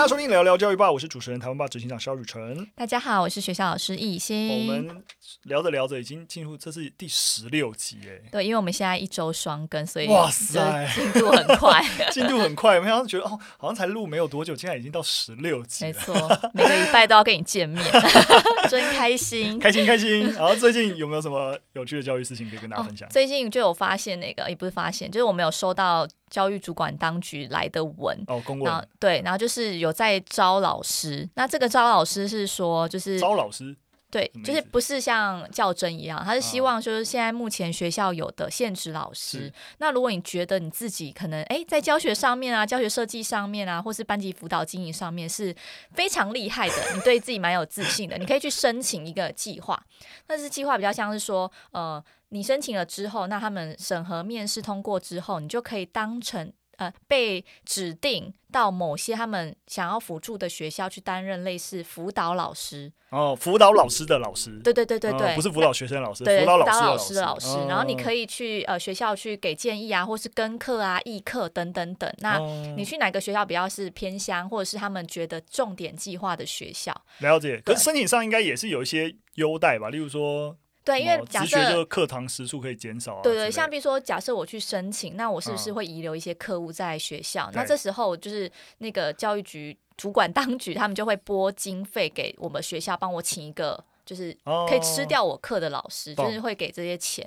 大家收听聊聊教育吧，我是主持人台湾吧执行长萧宇辰。大家好，我是学校老师易欣。我们聊着聊着已经进入这是第十六集哎。对，因为我们现在一周双更，所以哇塞，进度很快，进度很快。我们好像觉得哦，好像才录没有多久，现在已经到十六集。没错，每个礼拜都要跟你见面，真开心，开心开心。然后最近有没有什么有趣的教育事情可以跟大家分享？哦，最近就有发现那个，也不是发现，就是我们有收到。教育主管当局来的文。哦，公文，对，然后就是有在招老师。那这个招老师是说，就是招老师，对，就是不是像较真一样，他是希望就是现在目前学校有的现职老师。啊、那如果你觉得你自己可能哎在教学上面啊，教学设计上面啊，或是班级辅导经营上面是非常厉害的，你对自己蛮有自信的，你可以去申请一个计划。但是计划比较像是说，呃。你申请了之后，那他们审核面试通过之后，你就可以当成呃被指定到某些他们想要辅助的学校去担任类似辅导老师哦，辅导老师的老师，对对对对对，哦、不是辅导学生老师，辅导老师的老师，哦、然后你可以去呃学校去给建议啊，或是跟课啊、议课等等等。那你去哪个学校比较是偏乡，或者是他们觉得重点计划的学校？了解，可是申请上应该也是有一些优待吧，例如说。对，因为假设就课堂时数可以减少啊。对对，像比如说，假设我去申请，那我是不是会遗留一些课务在学校？嗯、那这时候就是那个教育局主管当局，他们就会拨经费给我们学校，帮我请一个就是可以吃掉我课的老师，哦、就是会给这些钱。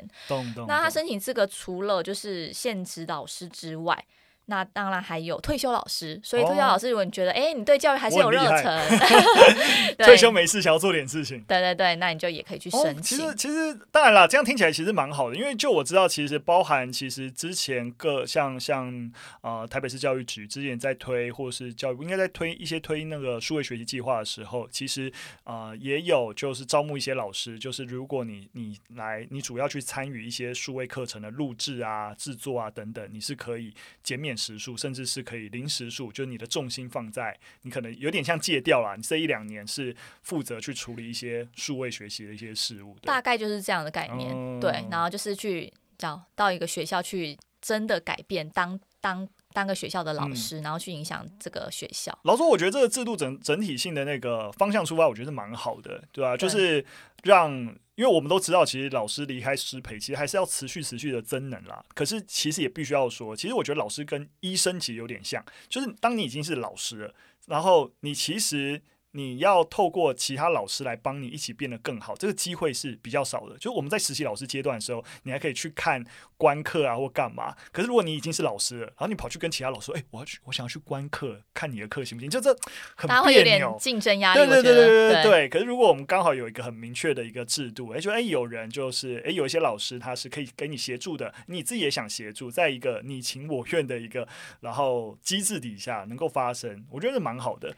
那他申请资格除了就是现职老师之外。那当然还有退休老师，所以退休老师，如果你觉得哎、哦，你对教育还是有热忱，对退休没事想要做点事情，对对对，那你就也可以去申请。哦、其实其实当然了，这样听起来其实蛮好的，因为就我知道，其实包含其实之前各像像呃台北市教育局之前在推，或是教育应该在推一些推那个数位学习计划的时候，其实呃也有就是招募一些老师，就是如果你你来你主要去参与一些数位课程的录制啊、制作啊等等，你是可以减免。时数甚至是可以零时数，就是你的重心放在你可能有点像戒掉了。你这一两年是负责去处理一些数位学习的一些事物，大概就是这样的概念。嗯、对，然后就是去找到一个学校去真的改变当当当个学校的老师，嗯、然后去影响这个学校。老实说，我觉得这个制度整整体性的那个方向出发，我觉得是蛮好的，对吧、啊？就是让。因为我们都知道，其实老师离开师培，其实还是要持续持续的增能啦。可是其实也必须要说，其实我觉得老师跟医生其实有点像，就是当你已经是老师了，然后你其实。你要透过其他老师来帮你一起变得更好，这个机会是比较少的。就是我们在实习老师阶段的时候，你还可以去看观课啊，或干嘛。可是如果你已经是老师了，然后你跑去跟其他老师说：“哎、欸，我要去，我想要去观课，看你的课行不行？”就这 很别扭，竞争压力。对对对对对对，对。可是如果我们刚好有一个很明确的一个制度，哎，就哎有人就是哎有一些老师他是可以给你协助的，你自己也想协助，在一个你情我愿的一个然后机制底下能够发生，我觉得是蛮好的。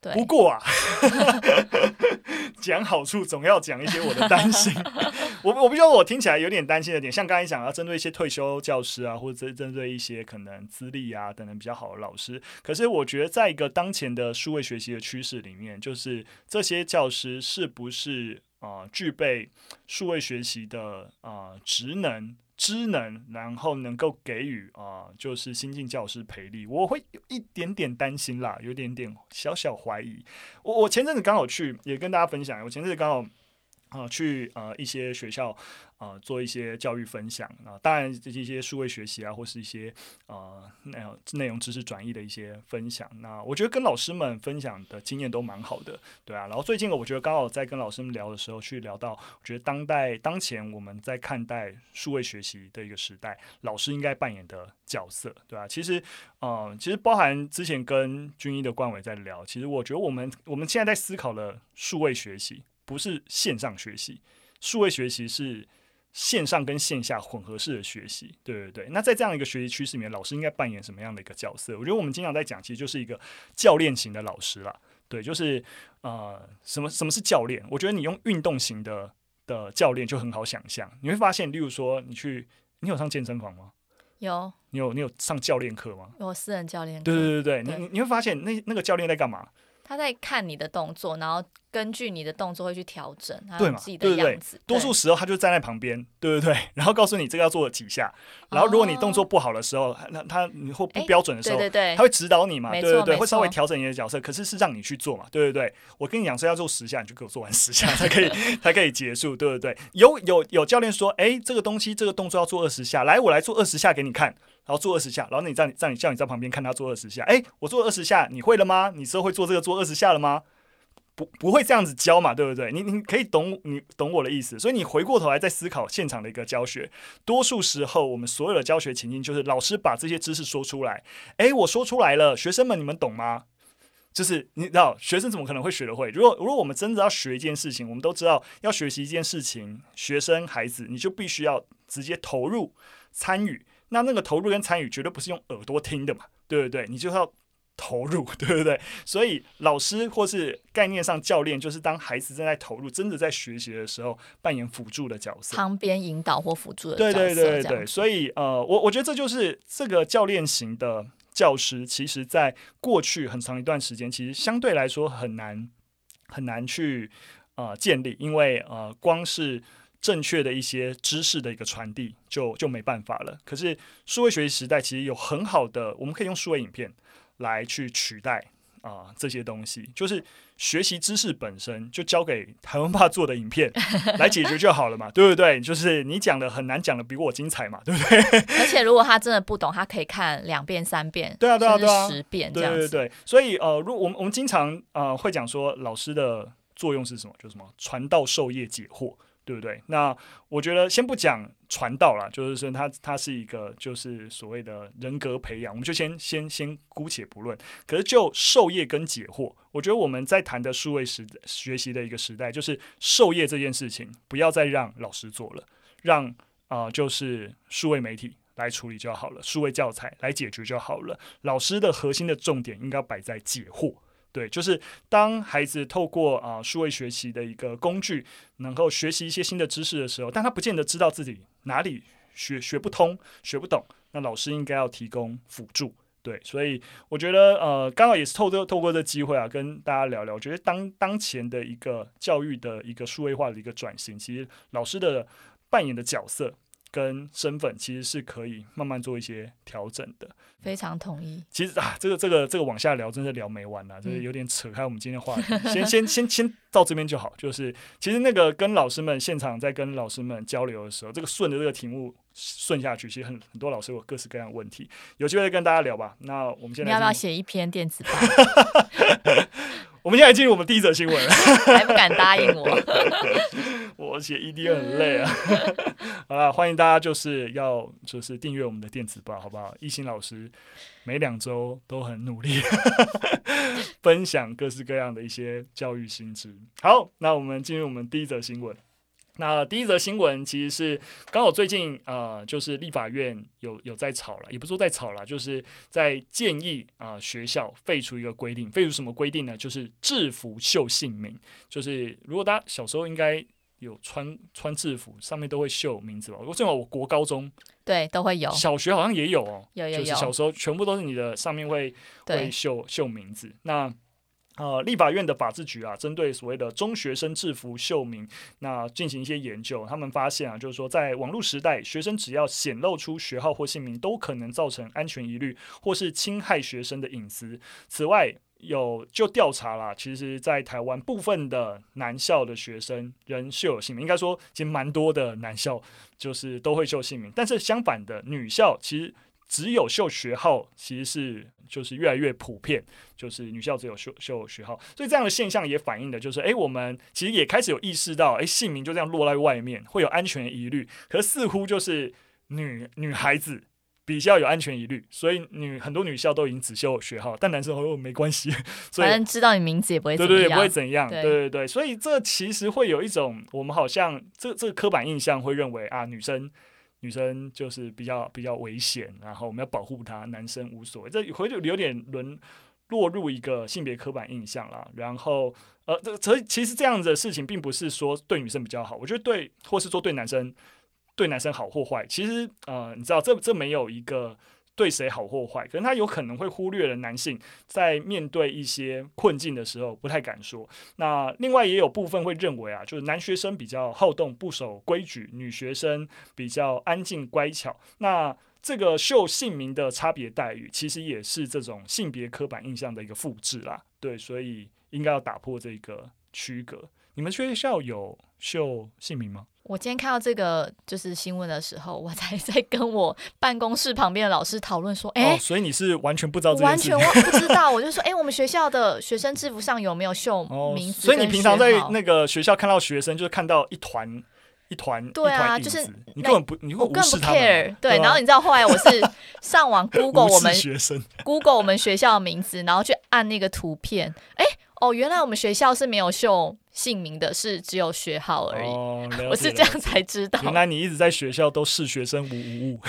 不过啊，讲好处总要讲一些我的担心。我我不知道我听起来有点担心的点，像刚才讲要针对一些退休教师啊，或者针针对一些可能资历啊等等比较好的老师。可是我觉得，在一个当前的数位学习的趋势里面，就是这些教师是不是啊、具备数位学习的啊、职能？知能，然后能够给予啊、就是新进教师培力，我会有一点点担心啦，有点点小小怀疑。我我前阵子刚好去，也跟大家分享，我前阵子刚好啊、去啊一些学校。啊、呃，做一些教育分享啊、当然这一些数位学习啊，或是一些呃内容内容知识转移的一些分享。那我觉得跟老师们分享的经验都蛮好的，对啊。然后最近我觉得刚好在跟老师们聊的时候，去聊到，我觉得当代当前我们在看待数位学习的一个时代，老师应该扮演的角色，对啊。其实，呃，其实包含之前跟军医的冠伟在聊，其实我觉得我们我们现在在思考的数位学习，不是线上学习，数位学习是。线上跟线下混合式的学习，对对对。那在这样一个学习趋势里面，老师应该扮演什么样的一个角色？我觉得我们经常在讲，其实就是一个教练型的老师啦。对，就是呃，什么什么是教练？我觉得你用运动型的的教练就很好想象。你会发现，例如说，你去，你有上健身房吗？有。你有你有上教练课吗？有私人教练。对对对对，对你你会发现那那个教练在干嘛？他在看你的动作，然后根据你的动作会去调整，对嘛？自己的样子。对对对，多数时候他就站在旁边，对不对，对？然后告诉你这个要做几下，然后如果你动作不好的时候，那、哦、他你或不标准的时候，对对对，他会指导你嘛，对对对，会稍微调整你的角色。可是是让你去做嘛，对对对。我跟你讲说要做十下，你就给我做完十下 才可以 才可以结束，对不对？有有有教练说，哎，这个东西这个动作要做二十下，来我来做二十下给你看，然后做二十下，然后你在在你叫你在旁边看他做二十下，哎，我做二十下，你会了吗？你之后会做这个做二十下了吗？不不会这样子教嘛，对不对？你你可以懂你懂我的意思，所以你回过头来再思考现场的一个教学。多数时候，我们所有的教学情境就是老师把这些知识说出来，诶，我说出来了，学生们你们懂吗？就是你知道，学生怎么可能会学得会？如果如果我们真的要学一件事情，我们都知道要学习一件事情，学生孩子你就必须要直接投入参与。那那个投入跟参与绝对不是用耳朵听的嘛，对不对？你就要。投入，对不对？所以老师或是概念上教练，就是当孩子正在投入、真的在学习的时候，扮演辅助的角色，旁边引导或辅助的角色。对对对对，所以呃，我我觉得这就是这个教练型的教师，其实在过去很长一段时间，其实相对来说很难很难去呃建立，因为呃，光是正确的一些知识的一个传递就就没办法了。可是数位学习时代，其实有很好的，我们可以用数位影片。来去取代啊、呃、这些东西，就是学习知识本身就交给台湾爸做的影片来解决就好了嘛，对不对？就是你讲的很难讲的比我精彩嘛，对不对？而且如果他真的不懂，他可以看两遍、三遍，对啊，对啊，对啊，十遍这样子。对对对，所以呃，如我们我们经常呃会讲说，老师的作用是什么？就是什么传道授业解惑。对不对？那我觉得先不讲传道了，就是说他他是一个就是所谓的人格培养，我们就先先先姑且不论。可是就授业跟解惑，我觉得我们在谈的数位时学习的一个时代，就是授业这件事情不要再让老师做了，让啊、就是数位媒体来处理就好了，数位教材来解决就好了。老师的核心的重点应该摆在解惑。对，就是当孩子透过啊数位学习的一个工具，能够学习一些新的知识的时候，但他不见得知道自己哪里学学不通、学不懂，那老师应该要提供辅助。对，所以我觉得呃，刚好也是透过透过这机会啊，跟大家聊聊。我觉得当当前的一个教育的一个数位化的一个转型，其实老师的扮演的角色。跟身份其实是可以慢慢做一些调整的，非常同意。其实啊，这个这个这个往下聊，真是聊没完了，就是有点扯开我们今天话题。先先先先到这边就好。就是其实那个跟老师们现场在跟老师们交流的时候，这个顺着这个题目顺下去，其实很很多老师有各式各样的问题，有机会跟大家聊吧。那我们现在你要不要写一篇电子报？我们现在进入我们第一则新闻，还不敢答应我。我写 ED 很累啊。好了，欢迎大家就是要就是订阅我们的电子报，好不好？一心老师每两周都很努力 分享各式各样的一些教育新知。好，那我们进入我们第一则新闻。那第一则新闻其实是刚好最近呃，就是立法院有有在吵了，也不是说在吵了，就是在建议啊、呃、学校废除一个规定，废除什么规定呢？就是制服绣姓名，就是如果大家小时候应该有穿穿制服，上面都会绣名字吧？我正好我国高中对都会有，小学好像也有哦，有有有，就是小时候全部都是你的上面会会绣绣名字，那。呃，立法院的法制局啊，针对所谓的中学生制服秀名，那进行一些研究，他们发现啊，就是说，在网络时代，学生只要显露出学号或姓名，都可能造成安全疑虑，或是侵害学生的隐私。此外，有就调查啦，其实，在台湾部分的男校的学生仍秀有姓名，应该说，其实蛮多的男校就是都会秀姓名，但是相反的，女校其实。只有秀学号，其实是就是越来越普遍，就是女校只有秀秀学号，所以这样的现象也反映的就是，哎，我们其实也开始有意识到，哎，姓名就这样落在外面，会有安全疑虑。可是似乎就是女女孩子比较有安全疑虑，所以女很多女校都已经只秀学号，但男生哦没关系，所以反正知道你名字也不会怎样，对对，也不会怎样，对对对，所以这其实会有一种我们好像这这个刻板印象会认为啊，女生。女生就是比较比较危险，然后我们要保护她，男生无所谓。这回就有点沦落入一个性别刻板印象了。然后，呃，这这其实这样子的事情，并不是说对女生比较好，我觉得对，或是说对男生对男生好或坏，其实呃，你知道，这这没有一个对谁好或坏，可能他有可能会忽略了男性在面对一些困境的时候不太敢说。那另外也有部分会认为啊，就是男学生比较好动不守规矩，女学生比较安静乖巧。那这个秀姓名的差别待遇，其实也是这种性别刻板印象的一个复制啦。对，所以应该要打破这个区隔。你们学校有秀姓名吗？我今天看到这个就是新闻的时候，我才在跟我办公室旁边的老师讨论说：“哎、哦，所以你是完全不知道这件事情？完全不知道。”我就说：“哎，我们学校的学生制服上有没有秀名字、哦？”所以你平常在那个学校看到学生，就是看到一团一团，对啊，就是你根本不，你会无视他们。对，然后你知道后来我是上网 Google 我们学生 Google 我们学校的名字，然后去按那个图片，哎。哦，原来我们学校是没有秀姓名的，是只有学号而已。哦，我是这样才知道。原来你一直在学校都视学生无无物。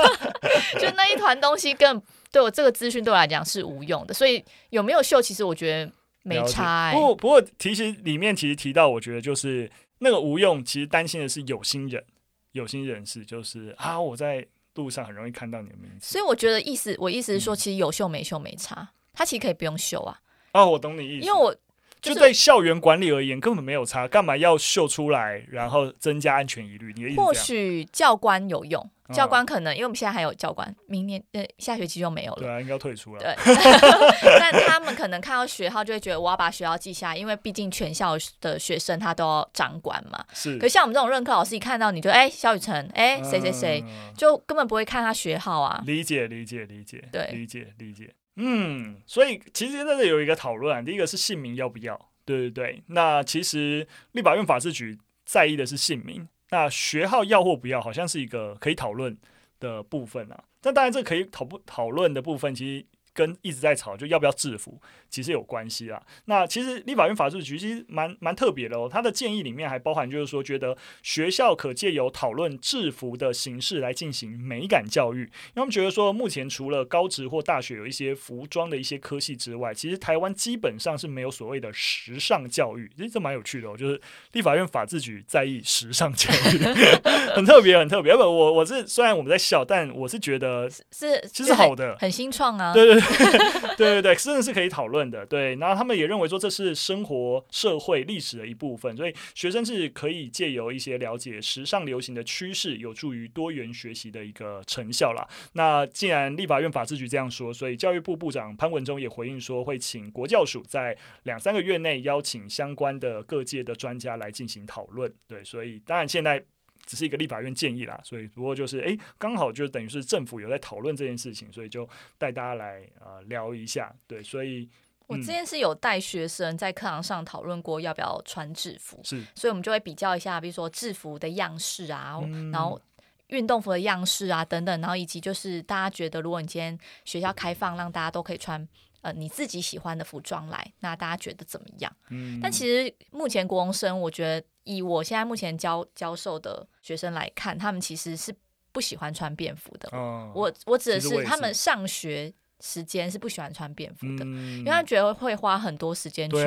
就那一团东西，更对我这个资讯对我来讲是无用的。所以有没有秀，其实我觉得没差、欸。不过，不过其实里面其实提到，我觉得就是那个无用，其实担心的是有心人，有心人士就是啊，我在路上很容易看到你的名字。所以我觉得意思，我意思是说，其实有秀没秀没差，他其实可以不用秀啊。哦，我懂你意思。因为我、就是、就对校园管理而言，根本没有差，干嘛要秀出来，然后增加安全疑虑？你的意思？或许教官有用，教官可能、哦、因为我们现在还有教官，明年呃下学期就没有了。对啊，应该要退出了。对，但他们可能看到学号就会觉得我要把学号记下来，因为毕竟全校的学生他都要掌管嘛。是。可是像我们这种任课老师，一看到你就哎，肖雨辰，哎，谁谁谁，就根本不会看他学号啊。理解，理解，理解。对，理解，理解。嗯，所以其实在这有一个讨论啊，第一个是姓名要不要，对对对。那其实立法院法制局在意的是姓名，那学号要或不要，好像是一个可以讨论的部分啊。但当然，这可以讨不讨论的部分，其实。跟一直在吵就要不要制服，其实有关系啦。那其实立法院法制局其实蛮蛮特别的哦。他的建议里面还包含就是说，觉得学校可借由讨论制服的形式来进行美感教育。因为他们觉得说，目前除了高职或大学有一些服装的一些科系之外，其实台湾基本上是没有所谓的时尚教育。其实这蛮有趣的哦，就是立法院法制局在意时尚教育，很特别，很特别。不，我我是虽然我们在笑，但我是觉得是其实好的，很，很新创啊。对对 对。对对，真的是可以讨论的。对，然后他们也认为说，这是生活、社会、历史的一部分，所以学生是可以借由一些了解时尚流行的趋势，有助于多元学习的一个成效啦。那既然立法院法制局这样说，所以教育部部长潘文忠也回应说，会请国教署在两三个月内邀请相关的各界的专家来进行讨论。对，所以当然现在。只是一个立法院建议啦，所以不过就是哎，刚好就等于是政府有在讨论这件事情，所以就带大家来呃聊一下。对，所以、嗯、我之前是有带学生在课堂上讨论过要不要穿制服，是，所以我们就会比较一下，比如说制服的样式啊，嗯、然后运动服的样式啊等等，然后以及就是大家觉得，如果你今天学校开放，让大家都可以穿呃你自己喜欢的服装来，那大家觉得怎么样？嗯，但其实目前国中生，我觉得。以我现在目前教教授的学生来看，他们其实是不喜欢穿便服的。哦、我我指的是他们上学时间是不喜欢穿便服的，嗯、因为他觉得会花很多时间去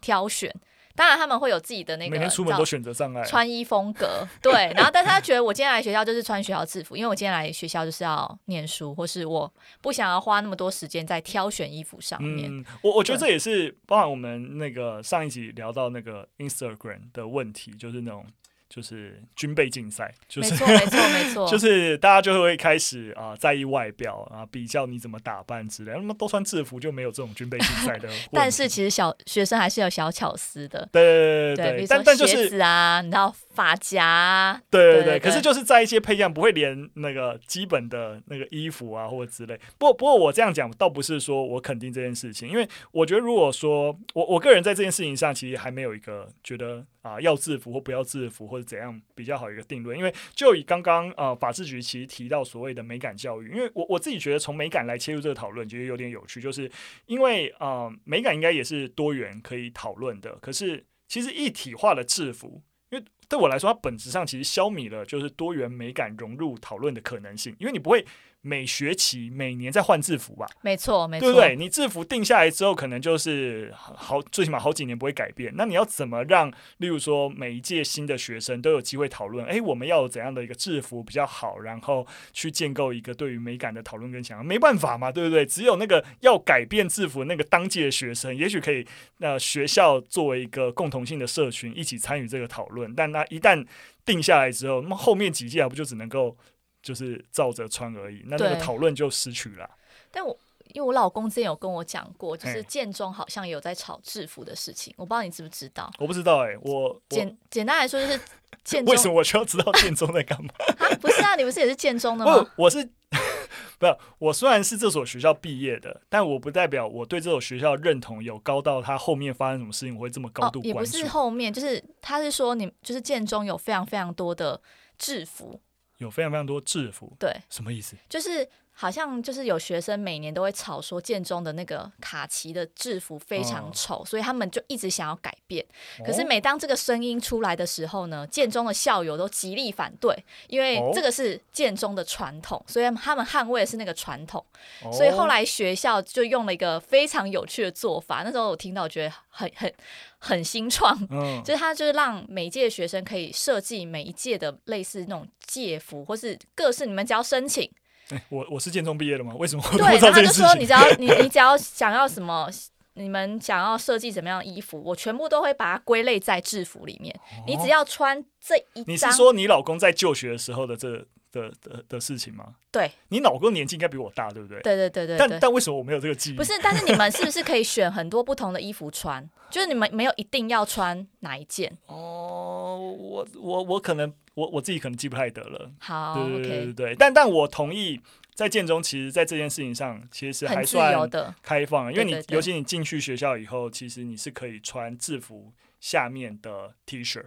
挑选。当然，他们会有自己的那个，每天出门都选择障碍，穿衣风格。对，然后，但是他觉得我今天来学校就是穿学校制服，因为我今天来学校就是要念书，或是我不想要花那么多时间在挑选衣服上面。嗯，我我觉得这也是包含我们那个上一集聊到那个 Instagram 的问题，就是那种。就是军备竞赛，就是没错没错没错，就是大家就会开始啊、呃、在意外表啊，比较你怎么打扮之类，那么都穿制服就没有这种军备竞赛的。但是其实小学生还是有小巧思的，对对对对，对但但就是鞋子啊，你知道发夹、对对对，可是就是在一些配件不会连那个基本的那个衣服啊或者之类。不过不过我这样讲倒不是说我肯定这件事情，因为我觉得如果说我我个人在这件事情上其实还没有一个觉得。啊，要制服或不要制服，或者怎样比较好一个定论？因为就以刚刚呃法制局其实提到所谓的美感教育，因为我我自己觉得从美感来切入这个讨论，觉得有点有趣，就是因为呃美感应该也是多元可以讨论的。可是其实一体化的制服，因为对我来说，它本质上其实消弭了就是多元美感融入讨论的可能性，因为你不会。每学期每年在换制服吧，没错，没错，对不对？你制服定下来之后，可能就是好，最起码好几年不会改变。那你要怎么让，例如说每一届新的学生都有机会讨论？哎，我们要有怎样的一个制服比较好？然后去建构一个对于美感的讨论跟想象。没办法嘛，对不对？只有那个要改变制服那个当届的学生，也许可以，那学校作为一个共同性的社群一起参与这个讨论。但那一旦定下来之后，那么后面几届还不就只能够？就是照着穿而已，那那个讨论就失去了。但我因为我老公之前有跟我讲过，就是建中好像有在炒制服的事情，我不知道你知不知道？我不知道哎、欸，我简简单来说就是建中。为什么我需要知道建中在干嘛？啊，不是啊，你不是也是建中的吗？我是 不是我虽然是这所学校毕业的，但我不代表我对这所学校认同有高到他后面发生什么事情我会这么高度关注。哦，也不是后面，就是他是说你就是建中有非常非常多的制服。有非常非常多制服，对，什么意思？就是好像就是有学生每年都会吵说建中的那个卡其的制服非常丑，哦，所以他们就一直想要改变。可是每当这个声音出来的时候呢，建中的校友都极力反对，因为这个是建中的传统，所以他们捍卫的是那个传统。所以后来学校就用了一个非常有趣的做法，那时候我听到我觉得很很。很新创，嗯，就是他就是让每一届的学生可以设计每一届的类似那种届服，或是各式，你们只要申请。欸、我我是建中毕业的吗？为什么我？对，然后他就说你只要你你只要想要什么，你们想要设计怎么样的衣服，我全部都会把它归类在制服里面。哦、你只要穿这一。你是说你老公在就学的时候的这个？的的的事情吗？对，你老公年纪应该比我大，对不对？对对对对。但但为什么我没有这个记忆？不是，但是你们是不是可以选很多不同的衣服穿？就是你们没有一定要穿哪一件？哦，我我我可能我我自己可能记不太得了。好，对对对对对。但但我同意，在建中，其实，在这件事情上，其实还算开放，因为你尤其你进去学校以后，其实你是可以穿制服下面的 T 恤，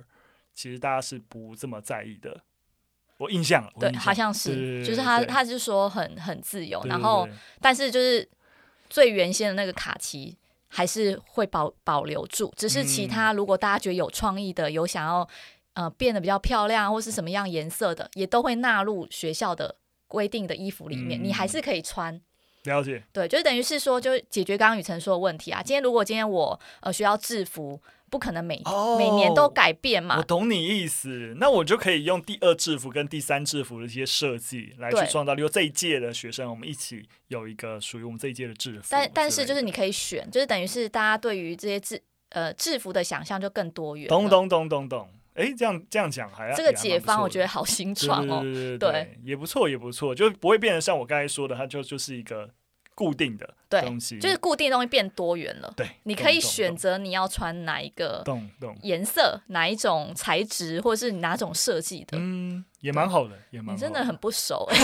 其实大家是不这么在意的。我印象，对，好像是，就是他，他是说很很自由，然后，但是就是最原先的那个卡其还是会保保留住，只是其他如果大家觉得有创意的，有想要呃变得比较漂亮或是什么样颜色的，也都会纳入学校的规定的衣服里面，嗯、你还是可以穿。了解，对，就等于是说，就解决刚刚雨辰说的问题啊。今天如果今天我呃学校制服。不可能每、oh, 每年都改变嘛？我懂你意思，那我就可以用第二制服跟第三制服的一些设计来去创造，例如这一届的学生，我们一起有一个属于我们这一届的制服。但但是就是你可以选，就是等于是大家对于这些制呃制服的想象就更多元。懂懂懂懂懂，哎、欸，这样这样讲还要这个解方，我觉得好新创哦，对对对，对，对，也不错也不错，就不会变得像我刚才说的，它就就是一个。固定的东西，就是固定的东西变多元了。对，你可以选择你要穿哪一个颜色，哪一种材质，或者是哪种设计的。嗯，也蛮好的，也蛮好的。你真的很不熟。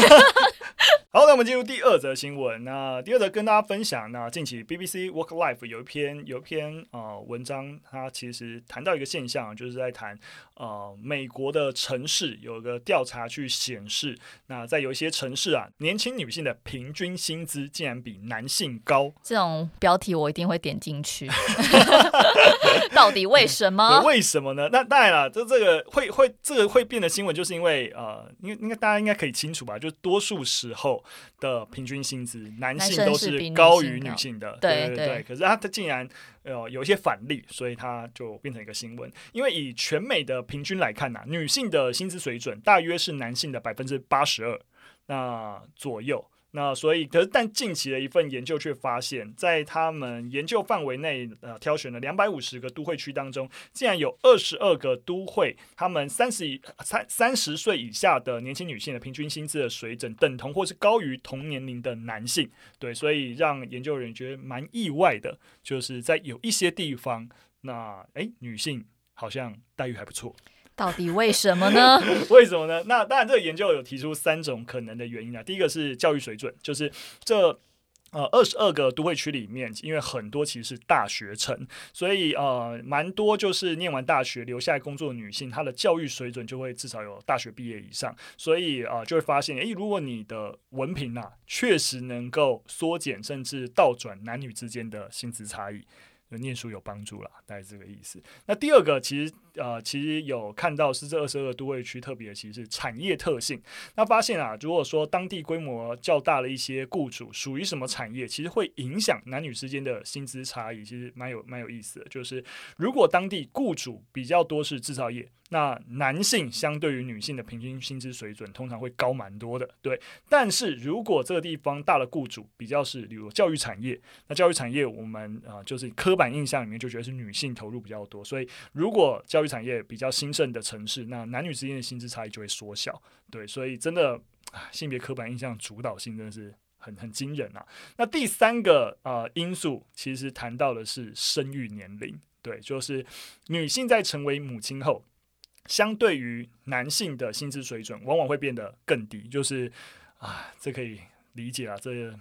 好，那我们进入第二则新闻。那第二则跟大家分享，那近期 BBC Work Life 有一篇有一篇呃文章，它其实谈到一个现象，就是在谈呃美国的城市有一个调查去显示，那在有一些城市啊，年轻女性的平均薪资竟然比男性高。这种标题我一定会点进去。到底为什么？为什么呢？那当然了，这这个会会这个会变的新闻，就是因为呃，因为应该大家应该可以清楚吧？就多数时候。的平均薪资，男性都是高于女性的，对对对。可是他他竟然呃有一些反例，所以他就变成一个新闻。因为以全美的平均来看呐、啊，女性的薪资水准大约是男性的百分之八十二那左右。那所以，可是但近期的一份研究却发现，在他们研究范围内，呃，挑选了两百五十个都会区当中，竟然有二十二个都会，他们三十以三三十岁以下的年轻女性的平均薪资的水准等同或是高于同年龄的男性。对，所以让研究人员觉得蛮意外的，就是在有一些地方，那诶，女性好像待遇还不错。到底为什么呢？为什么呢？那当然，这个研究有提出三种可能的原因啊。第一个是教育水准，就是这呃二十二个都会区里面，因为很多其实是大学城，所以呃蛮多就是念完大学留下来工作的女性，她的教育水准就会至少有大学毕业以上，所以啊、就会发现，诶，如果你的文凭啊确实能够缩减甚至倒转男女之间的薪资差异。念书有帮助啦，大概是这个意思。那第二个其实呃，其实有看到是这二十二个都会区特别，其实是产业特性。那发现啊，如果说当地规模较大的一些雇主属于什么产业，其实会影响男女之间的薪资差异，其实蛮有蛮有意思的。就是如果当地雇主比较多是制造业。那男性相对于女性的平均薪资水准通常会高蛮多的，对。但是如果这个地方大的雇主比较是，比如教育产业，那教育产业我们啊、就是刻板印象里面就觉得是女性投入比较多，所以如果教育产业比较兴盛的城市，那男女之间的薪资差异就会缩小，对。所以真的性别刻板印象主导性真的是很很惊人啊。那第三个呃因素其实谈到的是生育年龄，对，就是女性在成为母亲后。相对于男性的薪资水准，往往会变得更低。就是啊，这可以理解啊，这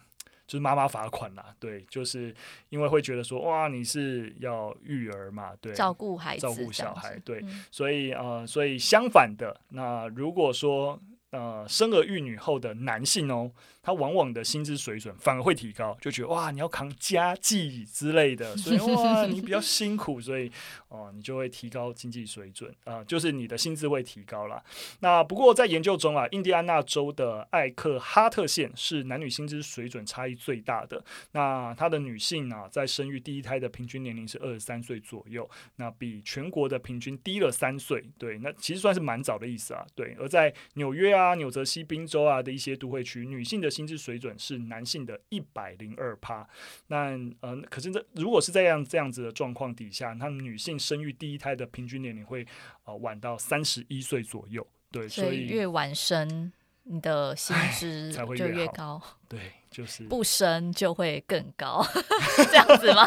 就是妈妈罚款啦。对，就是因为会觉得说，哇，你是要育儿嘛，对，照顾孩子，照顾小孩，对，嗯、所以呃，所以相反的，那如果说呃，生儿育女后的男性哦。他往往的薪资水准反而会提高，就觉得哇，你要扛家计之类的，所以哇，你比较辛苦，所以哦，你就会提高经济水准啊、就是你的薪资会提高啦。那不过在研究中啊，印第安纳州的艾克哈特县是男女薪资水准差异最大的。那他的女性啊，在生育第一胎的平均年龄是二十三岁左右，那比全国的平均低了三岁。对，那其实算是蛮早的意思啊。对，而在纽约啊、纽泽西、宾州啊的一些都会区，女性的薪资水准是男性的一百零二趴，那呃，可是这如果是这样这样子的状况底下，那女性生育第一胎的平均年龄会呃晚到三十一岁左右，对，所以，所以越晚生，你的薪资才会越高，对，就是不生就会更高，这样子吗？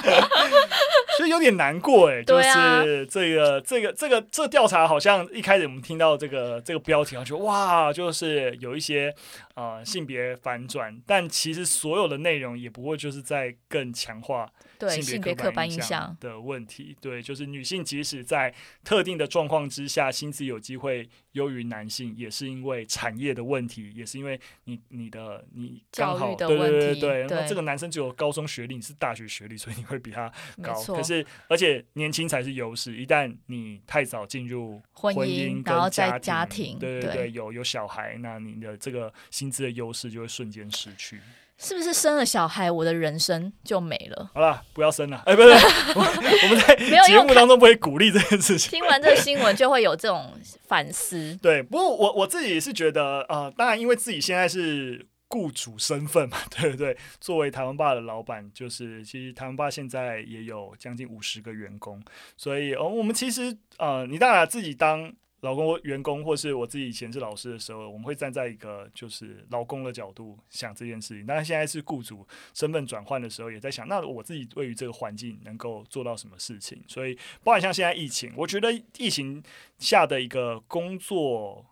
所以有点难过哎，就是这个、啊、这个这个这调查好像一开始我们听到这个这个标题，就哇，就是有一些呃性别反转，但其实所有的内容也不会就是在更强化。对性别刻板印象的问题，对，就是女性即使在特定的状况之下，薪资有机会优于男性，也是因为产业的问题，也是因为你你的你刚好的问题，对对对那这个男生只有高中学历，你是大学学历，所以你会比他高。可是而且年轻才是优势，一旦你太早进入婚姻，然后在家，家庭，对对对，有有小孩，那你的这个薪资的优势就会瞬间失去。是不是生了小孩，我的人生就没了？好了，不要生了。哎、欸，不是，我们在 节目当中不会鼓励这件事情。听完这个新闻，就会有这种反思。对，不过我我自己是觉得，呃，当然，因为自己现在是雇主身份嘛，对不对？作为台湾吧的老板，就是其实台湾吧现在也有将近五十个员工，所以，哦，我们其实，呃，你当然自己当。老公、员工，或是我自己以前是老师的时候，我们会站在一个就是老公的角度想这件事情。但是现在是雇主身份转换的时候，也在想，那我自己位于这个环境能够做到什么事情？所以，包括像现在疫情，我觉得疫情下的一个工作。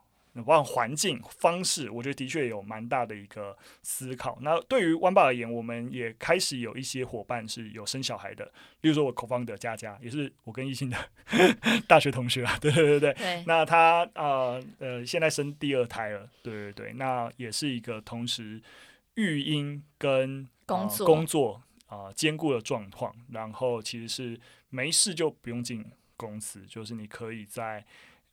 包括环境方式，我觉得的确有蛮大的一个思考。那对于 One Bar 而言，我们也开始有一些伙伴是有生小孩的，例如说我 co-founder 佳佳，也是我跟一心的 大学同学啊。对对对对，对那他呃呃现在生第二胎了，对对对，那也是一个同时育婴跟工作、呃、工作啊、呃、兼顾的状况。然后其实是没事就不用进公司，就是你可以在。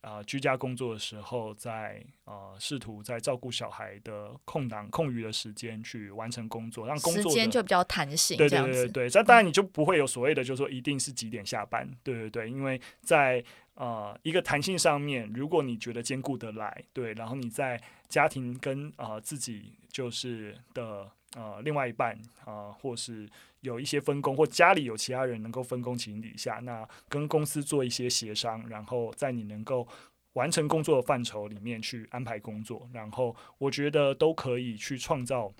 啊、呃，居家工作的时候在，在呃试图在照顾小孩的空档空余的时间去完成工作，让工作时间就比较弹性。对对对对对，这当然你就不会有所谓的，就是说一定是几点下班。对对对，因为在呃一个弹性上面，如果你觉得兼顾得来，对，然后你在家庭跟呃自己就是的呃另外一半啊、或是。有一些分工，或家里有其他人能够分工情底下，那跟公司做一些协商，然后在你能够完成工作的范畴里面去安排工作，然后我觉得都可以去创造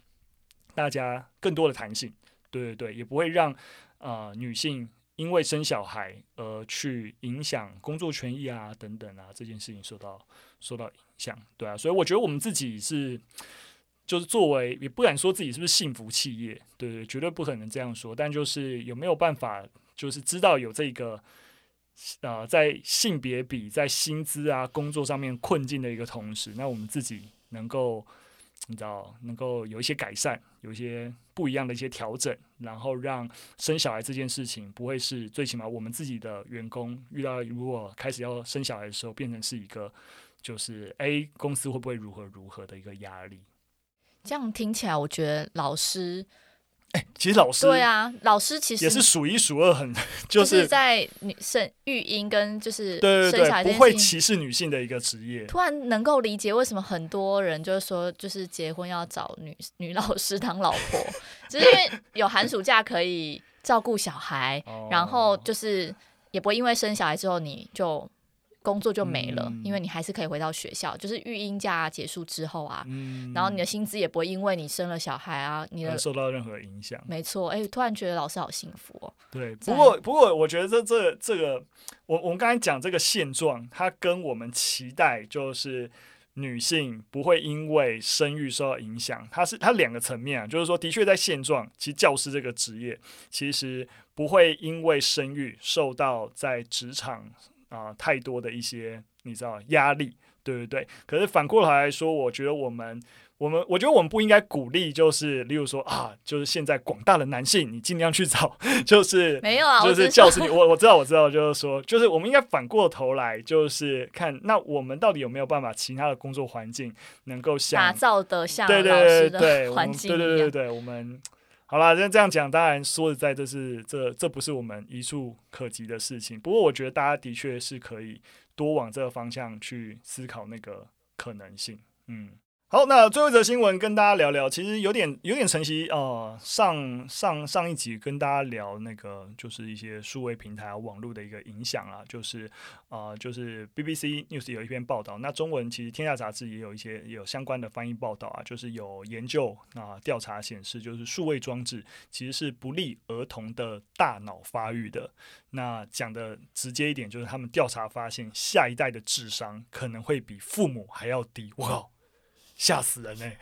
大家更多的弹性，对对对，也不会让呃女性因为生小孩而去影响工作权益啊等等啊这件事情受到受到影响，对啊，所以我觉得我们自己是。就是作为，也不敢说自己是不是幸福企业，对对，绝对不可能这样说。但就是有没有办法，就是知道有这个，呃，在性别比、在薪资啊、工作上面困境的一个同时，那我们自己能够你知道能够有一些改善，有一些不一样的一些调整，然后让生小孩这件事情不会是最起码我们自己的员工遇到如果开始要生小孩的时候，变成是一个就是诶，公司会不会如何如何的一个压力。这样听起来，我觉得老师。欸、其实老师对啊，老师其实也是数一数二很，就是、就是在女生育婴跟就是对对对，不会歧视女性的一个职业。突然能够理解为什么很多人就是说，就是结婚要找女 女老师当老婆，只是因为有寒暑假可以照顾小孩，然后就是也不会因为生小孩之后你就。工作就没了，嗯，因为你还是可以回到学校。就是育婴假结束之后啊，嗯，然后你的薪资也不会因为你生了小孩啊，你的受到任何影响。没错，哎，突然觉得老师好幸福哦。对，不过不过，我觉得这这这个，我我们刚才讲这个现状，它跟我们期待就是女性不会因为生育受到影响，它是它两个层面啊。就是说，的确在现状，其实教师这个职业其实不会因为生育受到在职场。啊，太多的一些你知道压力，对不对？可是反过来来说，我觉得我们，我们，我觉得我们不应该鼓励，就是例如说啊，就是现在广大的男性，你尽量去找，就是没有啊，就是教室里，我我知道，我知道，就是说，就是我们应该反过头来，就是看那我们到底有没有办法，其他的工作环境能够像打造的像对对对对环境对对对对，我们。好啦，那这样讲，当然说实在，这是这这不是我们一触可及的事情。不过，我觉得大家的确是可以多往这个方向去思考那个可能性。嗯。好，那最后一则新闻跟大家聊聊，其实有点有点承袭呃，上上上一集跟大家聊那个就是一些数位平台啊、网络的一个影响啊，就是啊、就是 BBC News 有一篇报道，那中文其实天下杂志也有一些有相关的翻译报道啊，就是有研究啊调查显示，就是数位装置其实是不利儿童的大脑发育的。那讲的直接一点，就是他们调查发现，下一代的智商可能会比父母还要低。哇！吓死人呢、欸！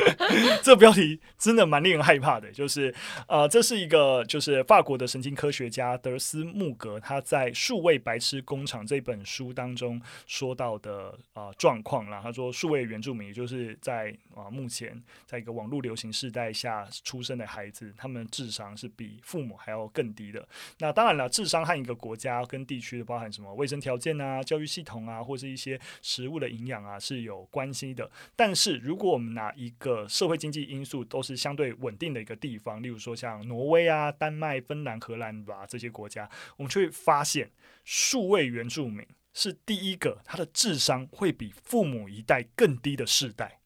这标题真的蛮令人害怕的。就是呃，这是一个就是法国的神经科学家德斯穆格他在《数位白痴工厂》这本书当中说到的啊状况啦。他说，数位原住民，也就是在啊目前在一个网络流行时代下出生的孩子，他们智商是比父母还要更低的。那当然了，智商和一个国家跟地区的包含什么卫生条件啊、教育系统啊，或是一些食物的营养啊是有关系的。但但是，如果我们拿一个社会经济因素都是相对稳定的一个地方，例如说像挪威啊、丹麦、芬兰、荷兰吧这些国家，我们就会发现，数位原住民是第一个，他的智商会比父母一代更低的世代。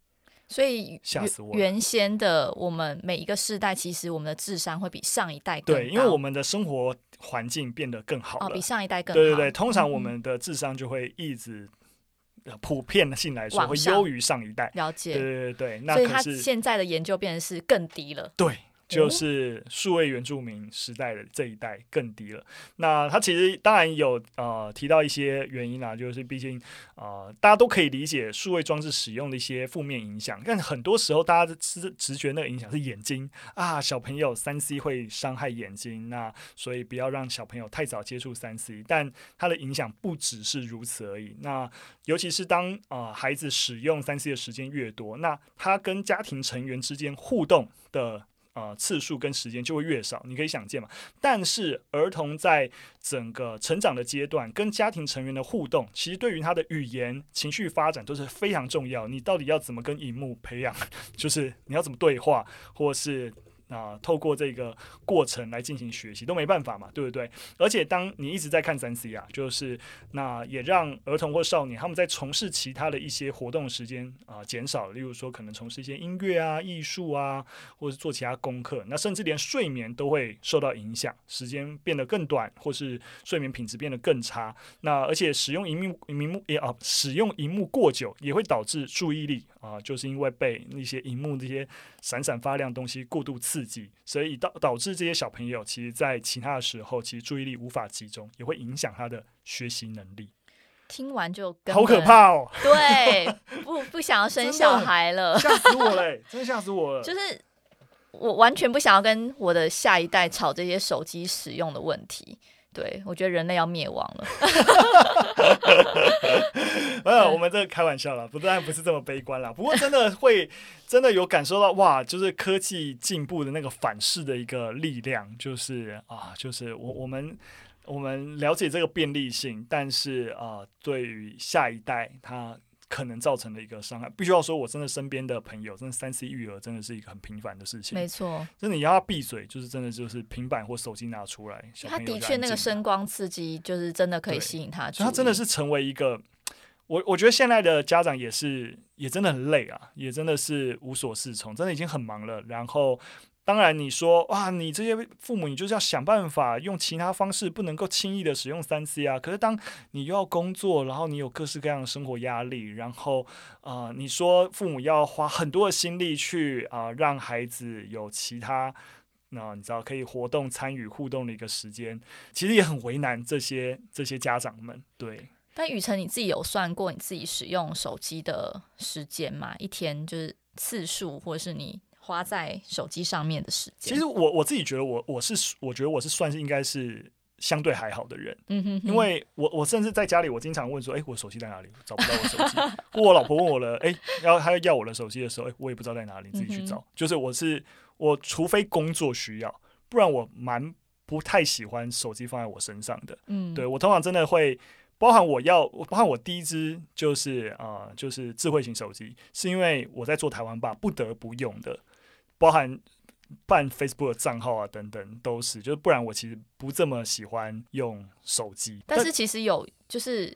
所以吓死我！原先的我们每一个世代，其实我们的智商会比上一代更高。对，因为我们的生活环境变得更好了，哦，比上一代更好。对对对，通常我们的智商就会一直。普遍性来说，会优于上一代。了解，对对对，那所以他现在的研究变成是更低了。对。就是数位原住民时代的这一代更低了。那他其实当然有呃提到一些原因啦，就是毕竟呃大家都可以理解数位装置使用的一些负面影响，但很多时候大家的直直觉那个影响是眼睛啊，小朋友三 C 会伤害眼睛，那所以不要让小朋友太早接触三 C。但它的影响不只是如此而已。那尤其是当啊、呃、孩子使用三 C 的时间越多，那他跟家庭成员之间互动的。呃，次数跟时间就会越少，你可以想见嘛。但是儿童在整个成长的阶段，跟家庭成员的互动，其实对于他的语言、情绪发展都是非常重要。你到底要怎么跟荧幕培养？就是你要怎么对话，或是。啊，透过这个过程来进行学习都没办法嘛，对不对？而且当你一直在看三 C 啊，就是那也让儿童或少年他们在从事其他的一些活动时间啊减少，例如说可能从事一些音乐啊、艺术啊，或是做其他功课，那甚至连睡眠都会受到影响，时间变得更短，或是睡眠品质变得更差。那而且使用荧幕荧幕也啊，使用荧幕过久也会导致注意力啊，就是因为被那些荧幕这些闪闪发亮的东西过度刺激。自己，所以导导致这些小朋友，其实，在其他的时候，其实注意力无法集中，也会影响他的学习能力。听完就好可怕哦！对，不不想要生小孩了，吓死我嘞！真的吓死我了。就是我完全不想要跟我的下一代吵这些手机使用的问题。对，我觉得人类要灭亡了。没有，我们这开玩笑了，不当然不是这么悲观啦。不过真的会真的有感受到哇，就是科技进步的那个反噬的一个力量，就是啊，就是我我们我们了解这个便利性，但是啊，对于下一代他。可能造成的一个伤害，必须要说，我真的身边的朋友，真的三 C 育儿真的是一个很频繁的事情。没错，真的你要他闭嘴，就是真的就是平板或手机拿出来。他的确那个声光刺激，就是真的可以吸引他。他真的是成为一个，我我觉得现在的家长也是，也真的很累啊，也真的是无所适从，真的已经很忙了。然后。当然，你说哇，你这些父母，你就是要想办法用其他方式，不能够轻易的使用三 C 啊。可是，当你又要工作，然后你有各式各样的生活压力，然后啊、你说父母要花很多的心力去啊、让孩子有其他那、你知道可以活动、参与、互动的一个时间，其实也很为难这些这些家长们。对，但雨辰你自己有算过你自己使用手机的时间吗？一天就是次数，或者是你？花在手机上面的时间，其实我我自己觉得我我是我觉得我是算是应该是相对还好的人，嗯哼哼，因为我我甚至在家里，我经常问说，哎、欸，我手机在哪里？找不到我手机。或我老婆问我了，哎、欸，要她要要我的手机的时候，哎、欸，我也不知道在哪里，自己去找。嗯、就是我是我，除非工作需要，不然我蛮不太喜欢手机放在我身上的。嗯，对我通常真的会。包含我要，包含我第一支就是啊、呃，就是智慧型手机，是因为我在做台湾吧不得不用的，包含办 Facebook 的账号啊等等都是，就是不然我其实不这么喜欢用手机。但是其实有就是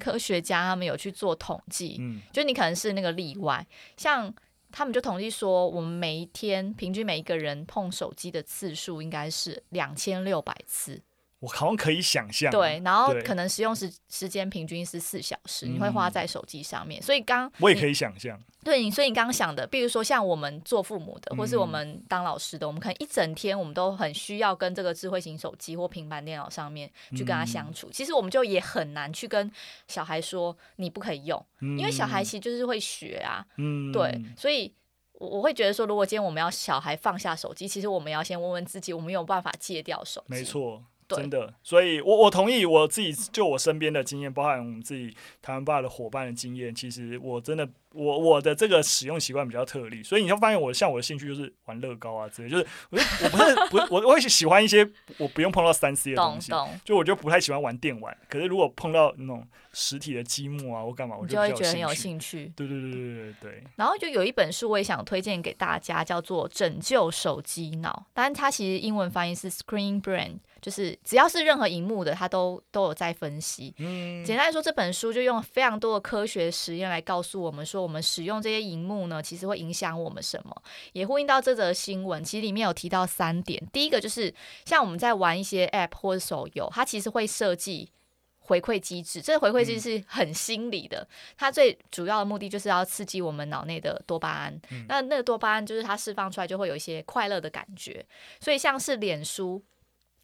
科学家他们有去做统计，嗯，就你可能是那个例外，像他们就统计说，我们每一天平均每一个人碰手机的次数应该是两千六百次。我好像可以想象，对，然后可能使用时时间平均是四小时，你会花在手机上面，所以刚我也可以想象，对，你所以你刚刚想的，比如说像我们做父母的，或是我们当老师的，我们可能一整天我们都很需要跟这个智慧型手机或平板电脑上面去跟他相处，其实我们就也很难去跟小孩说你不可以用，因为小孩其实就是会学啊，嗯，对，所以我我会觉得说，如果今天我们要小孩放下手机，其实我们要先问问自己，我们有办法戒掉手机？没错。真的，所以我我同意我自己就我身边的经验，包含我们自己台湾爸的伙伴的经验，其实我真的。我我的这个使用习惯比较特例，所以你就发现我像我的兴趣就是玩乐高啊之类，就是我就我不是不是我我会喜欢一些我不用碰到三 C 的东西，就我就不太喜欢玩电玩。可是如果碰到那种实体的积木啊，或干嘛，我就，就会觉得很有兴趣。对对对对对对。然后就有一本书我也想推荐给大家，叫做《拯救手机脑》，当然它其实英文翻译是 Screen Brain，就是只要是任何荧幕的，它都都有在分析。嗯，简单来说，这本书就用非常多的科学实验来告诉我们说。我们使用这些荧幕呢，其实会影响我们什么？也呼应到这则新闻，其实里面有提到三点。第一个就是像我们在玩一些 App 或者手游，它其实会设计回馈机制。这个回馈机制是很心理的，它最主要的目的就是要刺激我们脑内的多巴胺。那那个多巴胺就是它释放出来就会有一些快乐的感觉。所以像是脸书，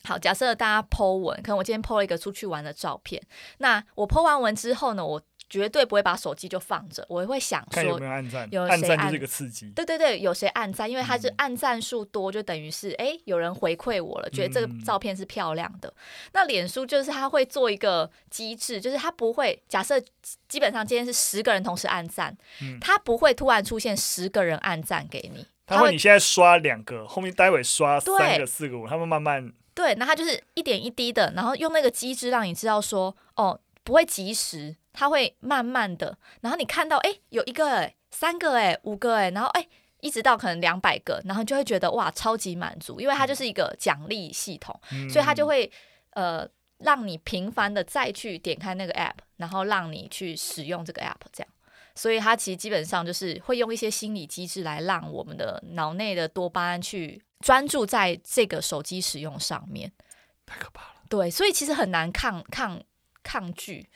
好，假设大家 po 文，可能我今天 po 了一个出去玩的照片，那我 po 完文之后呢，我绝对不会把手机就放着，我会想说有没有按赞，有谁按赞就是一个刺激。对对对，有谁按赞，因为他是按赞数多，就等于是哎、欸，有人回馈我了，觉得这个照片是漂亮的。嗯、那脸书就是他会做一个机制，就是他不会假设基本上今天是十个人同时按赞，嗯、它不会突然出现十个人按赞给你。他会你现在刷两个，后面待会刷三个、四个，五，他们慢慢对，那他就是一点一滴的，然后用那个机制让你知道说哦，不会及时。它会慢慢的，然后你看到哎，有一个哎，三个哎，五个哎，然后哎，一直到可能两百个，然后就会觉得哇，超级满足，因为它就是一个奖励系统，嗯、所以它就会呃让你频繁的再去点开那个 app，然后让你去使用这个 app，这样，所以它其实基本上就是会用一些心理机制来让我们的脑内的多巴胺去专注在这个手机使用上面，太可怕了。对，所以其实很难抗抗抗拒。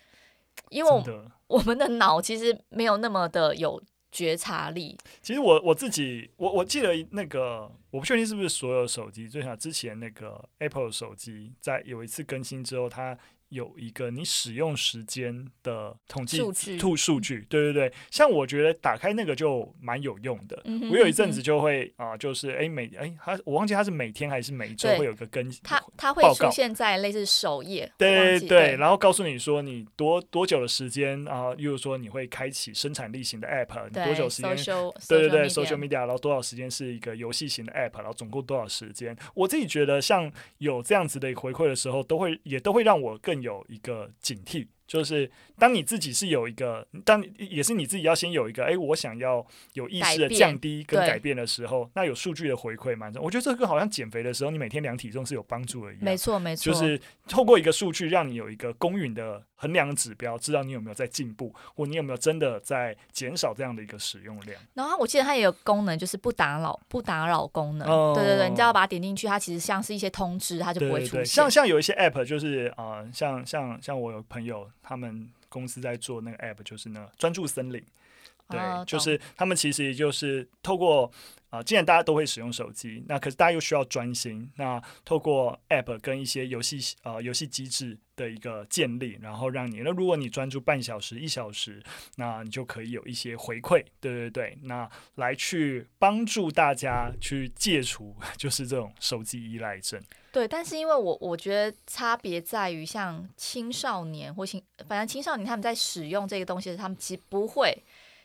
因为我，我们的脑其实没有那么的有觉察力。其实我我自己，我我记得那个，我不确定是不是所有手机，就像之前那个 Apple 手机，在有一次更新之后，它有一个你使用时间的统计数据，数数据，对对对。像我觉得打开那个就蛮有用的。我有一阵子就会啊、呃，就是哎每哎他我忘记他是每天还是每周会有个更新，他他会出现在类似首页，对对对，然后告诉你说你多多久的时间啊，例如说你会开启生产力型的 app，你多久时间？对对对，social media，然后多少时间是一个游戏型的 app，然后总共多少时间？我自己觉得像有这样子的回馈的时候，都会也都会让我更有一个警惕。就是当你自己是有一个，当也是你自己要先有一个，哎、欸，我想要有意识的降低跟改变的时候，那有数据的回馈蛮重。我觉得这个好像减肥的时候，你每天量体重是有帮助的一样。没错，没错。就是透过一个数据，让你有一个公允的衡量指标，知道你有没有在进步，或你有没有真的在减少这样的一个使用量。然后我记得它也有功能，就是不打扰、不打扰功能。哦、对对对，你只要把它点进去，它其实像是一些通知，它就不会出现。对对对，像像有一些 app，就是啊、呃，像像像我有朋友。他们公司在做那个 app，就是呢专注森林，对，哦、就是他们其实也就是透过啊、呃，既然大家都会使用手机，那可是大家又需要专心，那透过 app 跟一些游戏呃游戏机制的一个建立，然后让你那如果你专注半小时一小时，那你就可以有一些回馈，对对对，那来去帮助大家去戒除 就是这种手机依赖症。对，但是因为我我觉得差别在于，像青少年或青，反正青少年他们在使用这个东西时，他们其实不会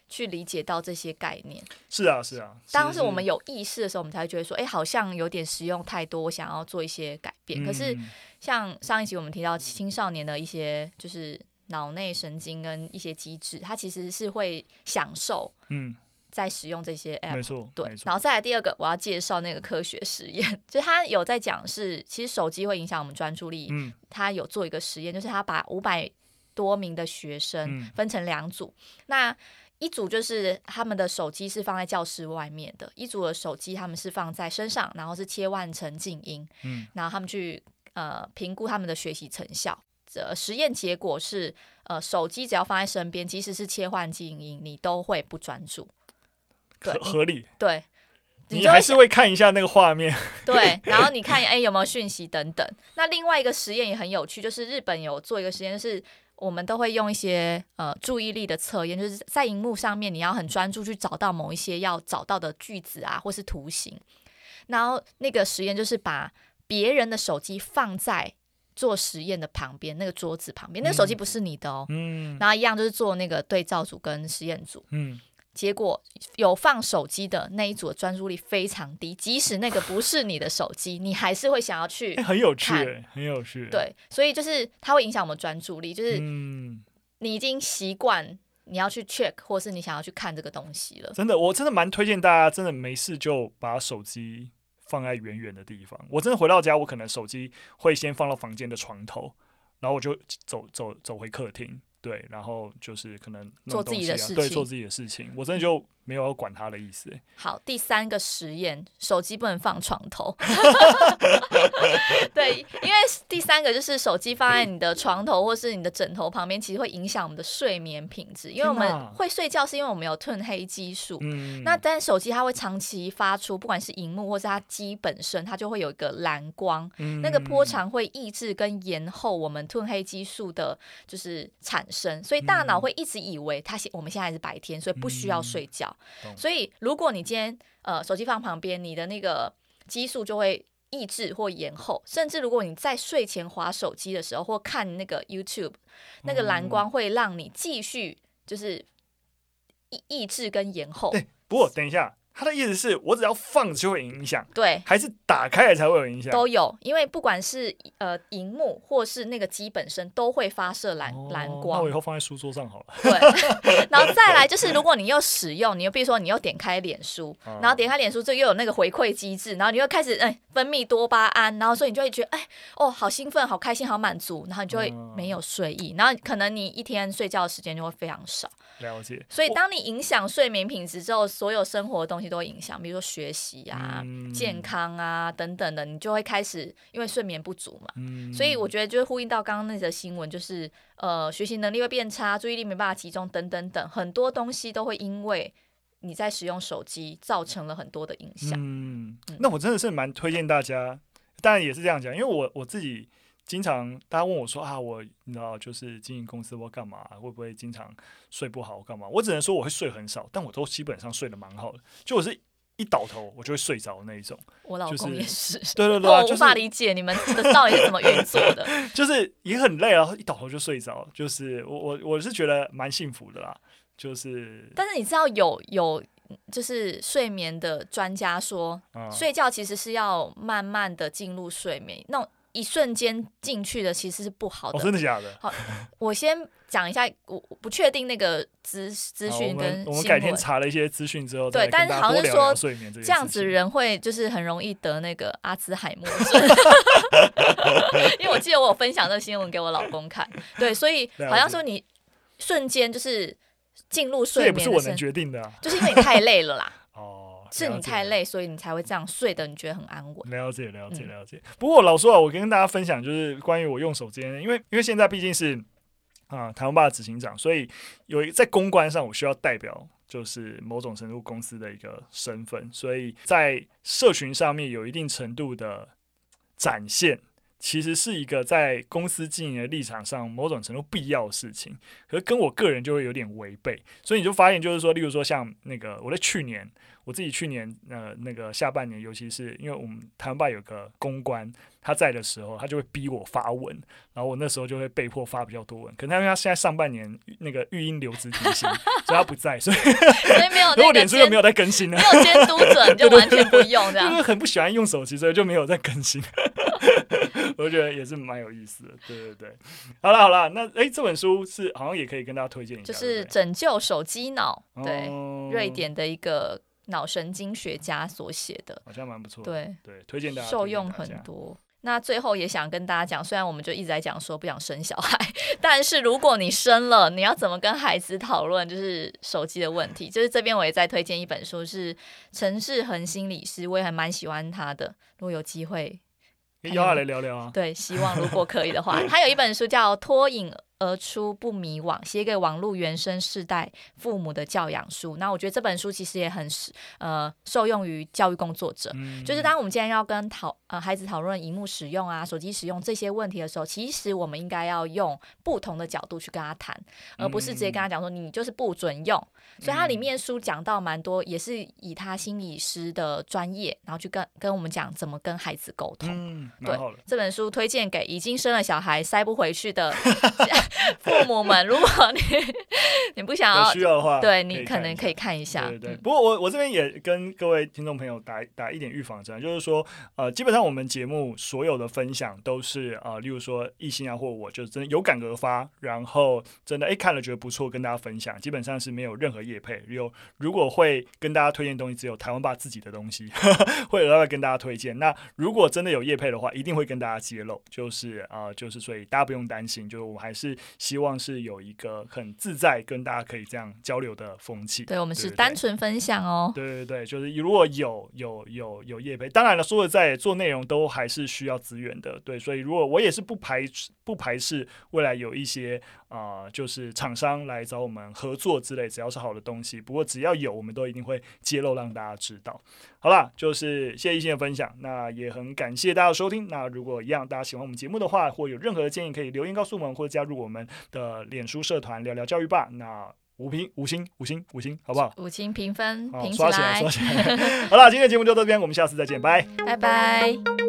去理解到这些概念。是啊，是啊。当时我们有意识的时候，我们才会觉得说，哎，好像有点使用太多，我想要做一些改变。嗯、可是像上一集我们提到青少年的一些，就是脑内神经跟一些机制，它其实是会享受。嗯。在使用这些 app，没错，对，然后再来第二个，我要介绍那个科学实验，就他有在讲是，其实手机会影响我们专注力。嗯，他有做一个实验，就是他把五百多名的学生分成两组，嗯、那一组就是他们的手机是放在教室外面的，一组的手机他们是放在身上，然后是切换成静音，嗯，然后他们去呃评估他们的学习成效。这实验结果是，呃，手机只要放在身边，即使是切换静音，你都会不专注。合合理，对，你还是会看一下那个画面，对，然后你看哎有没有讯息等等。那另外一个实验也很有趣，就是日本有做一个实验，就是我们都会用一些呃注意力的测验，就是在荧幕上面你要很专注去找到某一些要找到的句子啊，或是图形。然后那个实验就是把别人的手机放在做实验的旁边，那个桌子旁边，那个手机不是你的哦，嗯，然后一样就是做那个对照组跟实验组，嗯。结果有放手机的那一组的专注力非常低，即使那个不是你的手机，你还是会想要去、欸。很有趣，很有趣。对，所以就是它会影响我们专注力，就是你已经习惯你要去 check，或是你想要去看这个东西了。真的，我真的蛮推荐大家，真的没事就把手机放在远远的地方。我真的回到家，我可能手机会先放到房间的床头，然后我就走走走回客厅。对，然后就是可能、啊、做自己的事情，对，做自己的事情，我真的就没有要管他的意思。好，第三个实验，手机不能放床头。对，因为第三个就是手机放在你的床头或是你的枕头旁边，其实会影响我们的睡眠品质。因为我们会睡觉，是因为我们有褪黑激素。嗯。那但手机它会长期发出，不管是荧幕或是它机本身，它就会有一个蓝光。嗯。那个波长会抑制跟延后我们褪黑激素的，就是产生，所以大脑会一直以为它现我们现在是白天，所以不需要睡觉。嗯、所以如果你今天呃手机放旁边，你的那个激素就会抑制或延后，甚至如果你在睡前划手机的时候或看那个 YouTube，那个蓝光会让你继续就是抑抑制跟延后。对，不过等一下。他的意思是我只要放就会影响，对，还是打开了才会有影响？都有，因为不管是呃荧幕或是那个机本身都会发射蓝、哦、蓝光。那我以后放在书桌上好了。对，然后再来就是如果你又使用，你又比如说你又点开脸书，哦、然后点开脸书就又有那个回馈机制，然后你又开始哎分泌多巴胺，然后所以你就会觉得哎哦好兴奋、好开心、好满足，然后你就会没有睡意，然后可能你一天睡觉的时间就会非常少。了解。所以当你影响睡眠品质之后，所有生活的东西都会影响，比如说学习啊、嗯、健康啊等等的，你就会开始因为睡眠不足嘛。嗯、所以我觉得就是呼应到刚刚那则新闻，就是呃学习能力会变差，注意力没办法集中等等等，很多东西都会因为你在使用手机造成了很多的影响。嗯，那我真的是蛮推荐大家，当然也是这样讲，因为我我自己。经常大家问我说啊，我你知道就是经营公司或干嘛，会不会经常睡不好干嘛？我只能说我会睡很少，但我都基本上睡得蛮好的。就我是一倒头我就会睡着那一种。我老公也是，对对对，我无法理解你们的到底是怎么运作的。就是也很累啊，一倒头就睡着。就是我我我是觉得蛮幸福的啦。就是，但是你知道有有就是睡眠的专家说，嗯、睡觉其实是要慢慢的进入睡眠，那种。一瞬间进去的其实是不好的。哦，真的假的？好，我先讲一下，我不确定那个资资讯跟我们改天查了一些资讯之后，对，但是好像是说这样子人会就是很容易得那个阿兹海默症，因为我记得我有分享这个新闻给我老公看，对，所以好像说你瞬间就是进入睡眠，这也不是我能决定的，就是因为你太累了啦。是你太累，所以你才会这样睡的，你觉得很安稳。了解，了解，了解。嗯、不过老实说，我跟大家分享就是关于我用手机，因为因为现在毕竟是啊、呃、台湾爸的执行长，所以有一在公关上，我需要代表就是某种程度公司的一个身份，所以在社群上面有一定程度的展现。其实是一个在公司经营的立场上某种程度必要的事情，可是跟我个人就会有点违背，所以你就发现就是说，例如说像那个我在去年，我自己去年呃那个下半年，尤其是因为我们台湾吧有个公关他在的时候，他就会逼我发文，然后我那时候就会被迫发比较多文，可能因为他现在上半年那个育婴留职停薪，所以他不在，所以 所以没有，如果脸书又没有在更新了，没有监督者 就完全不用这样，因为很不喜欢用手机，所以就没有在更新。我觉得也是蛮有意思的，对对对。好了好了，那哎，这本书是好像也可以跟大家推荐一下，就是拯救手机脑，对，哦、瑞典的一个脑神经学家所写的，好像蛮不错。对对，推荐大家，受用很多。那最后也想跟大家讲，虽然我们就一直在讲说不想生小孩，但是如果你生了，你要怎么跟孩子讨论就是手机的问题？就是这边我也在推荐一本书，是陈世恒心理师，我也还蛮喜欢他的。如果有机会。邀他来聊聊啊！对，希望如果可以的话，他有一本书叫《脱颖而出不迷惘》，写给网络原生世代父母的教养书。那我觉得这本书其实也很呃受用于教育工作者。嗯、就是当我们今天要跟讨呃孩子讨论荧幕使用啊、手机使用这些问题的时候，其实我们应该要用不同的角度去跟他谈，而不是直接跟他讲说你就是不准用。嗯、所以它里面书讲到蛮多，也是以他心理师的专业，然后去跟跟我们讲怎么跟孩子沟通。嗯，对，这本书推荐给已经生了小孩塞不回去的。父母们，如果你你不想要需要的话，对你可能可以看一下。对对对。不过我我这边也跟各位听众朋友打打一点预防针，就是说，呃，基本上我们节目所有的分享都是呃，例如说异性啊或我，就真的有感而发，然后真的哎看了觉得不错，跟大家分享。基本上是没有任何业配，有如果会跟大家推荐东西，只有台湾爸自己的东西 会额外跟大家推荐。那如果真的有业配的话，一定会跟大家揭露。就是啊、呃，就是所以大家不用担心，就是我还是。希望是有一个很自在跟大家可以这样交流的风气。对，我们是单纯分享哦。对对对，就是如果有有有有业配，当然了，说实在，做内容都还是需要资源的。对，所以如果我也是不排不排斥未来有一些啊、呃，就是厂商来找我们合作之类，只要是好的东西。不过只要有，我们都一定会揭露让大家知道。好啦，就是谢谢亦欣的分享，那也很感谢大家的收听。那如果一样大家喜欢我们节目的话，或有任何的建议，可以留言告诉我们，或者加入我们的脸书社团聊聊教育吧。那五评五星五星五星，好不好？五星评分，刷起来，刷起来。好了，今天的节目就到这边，我们下次再见，拜拜拜。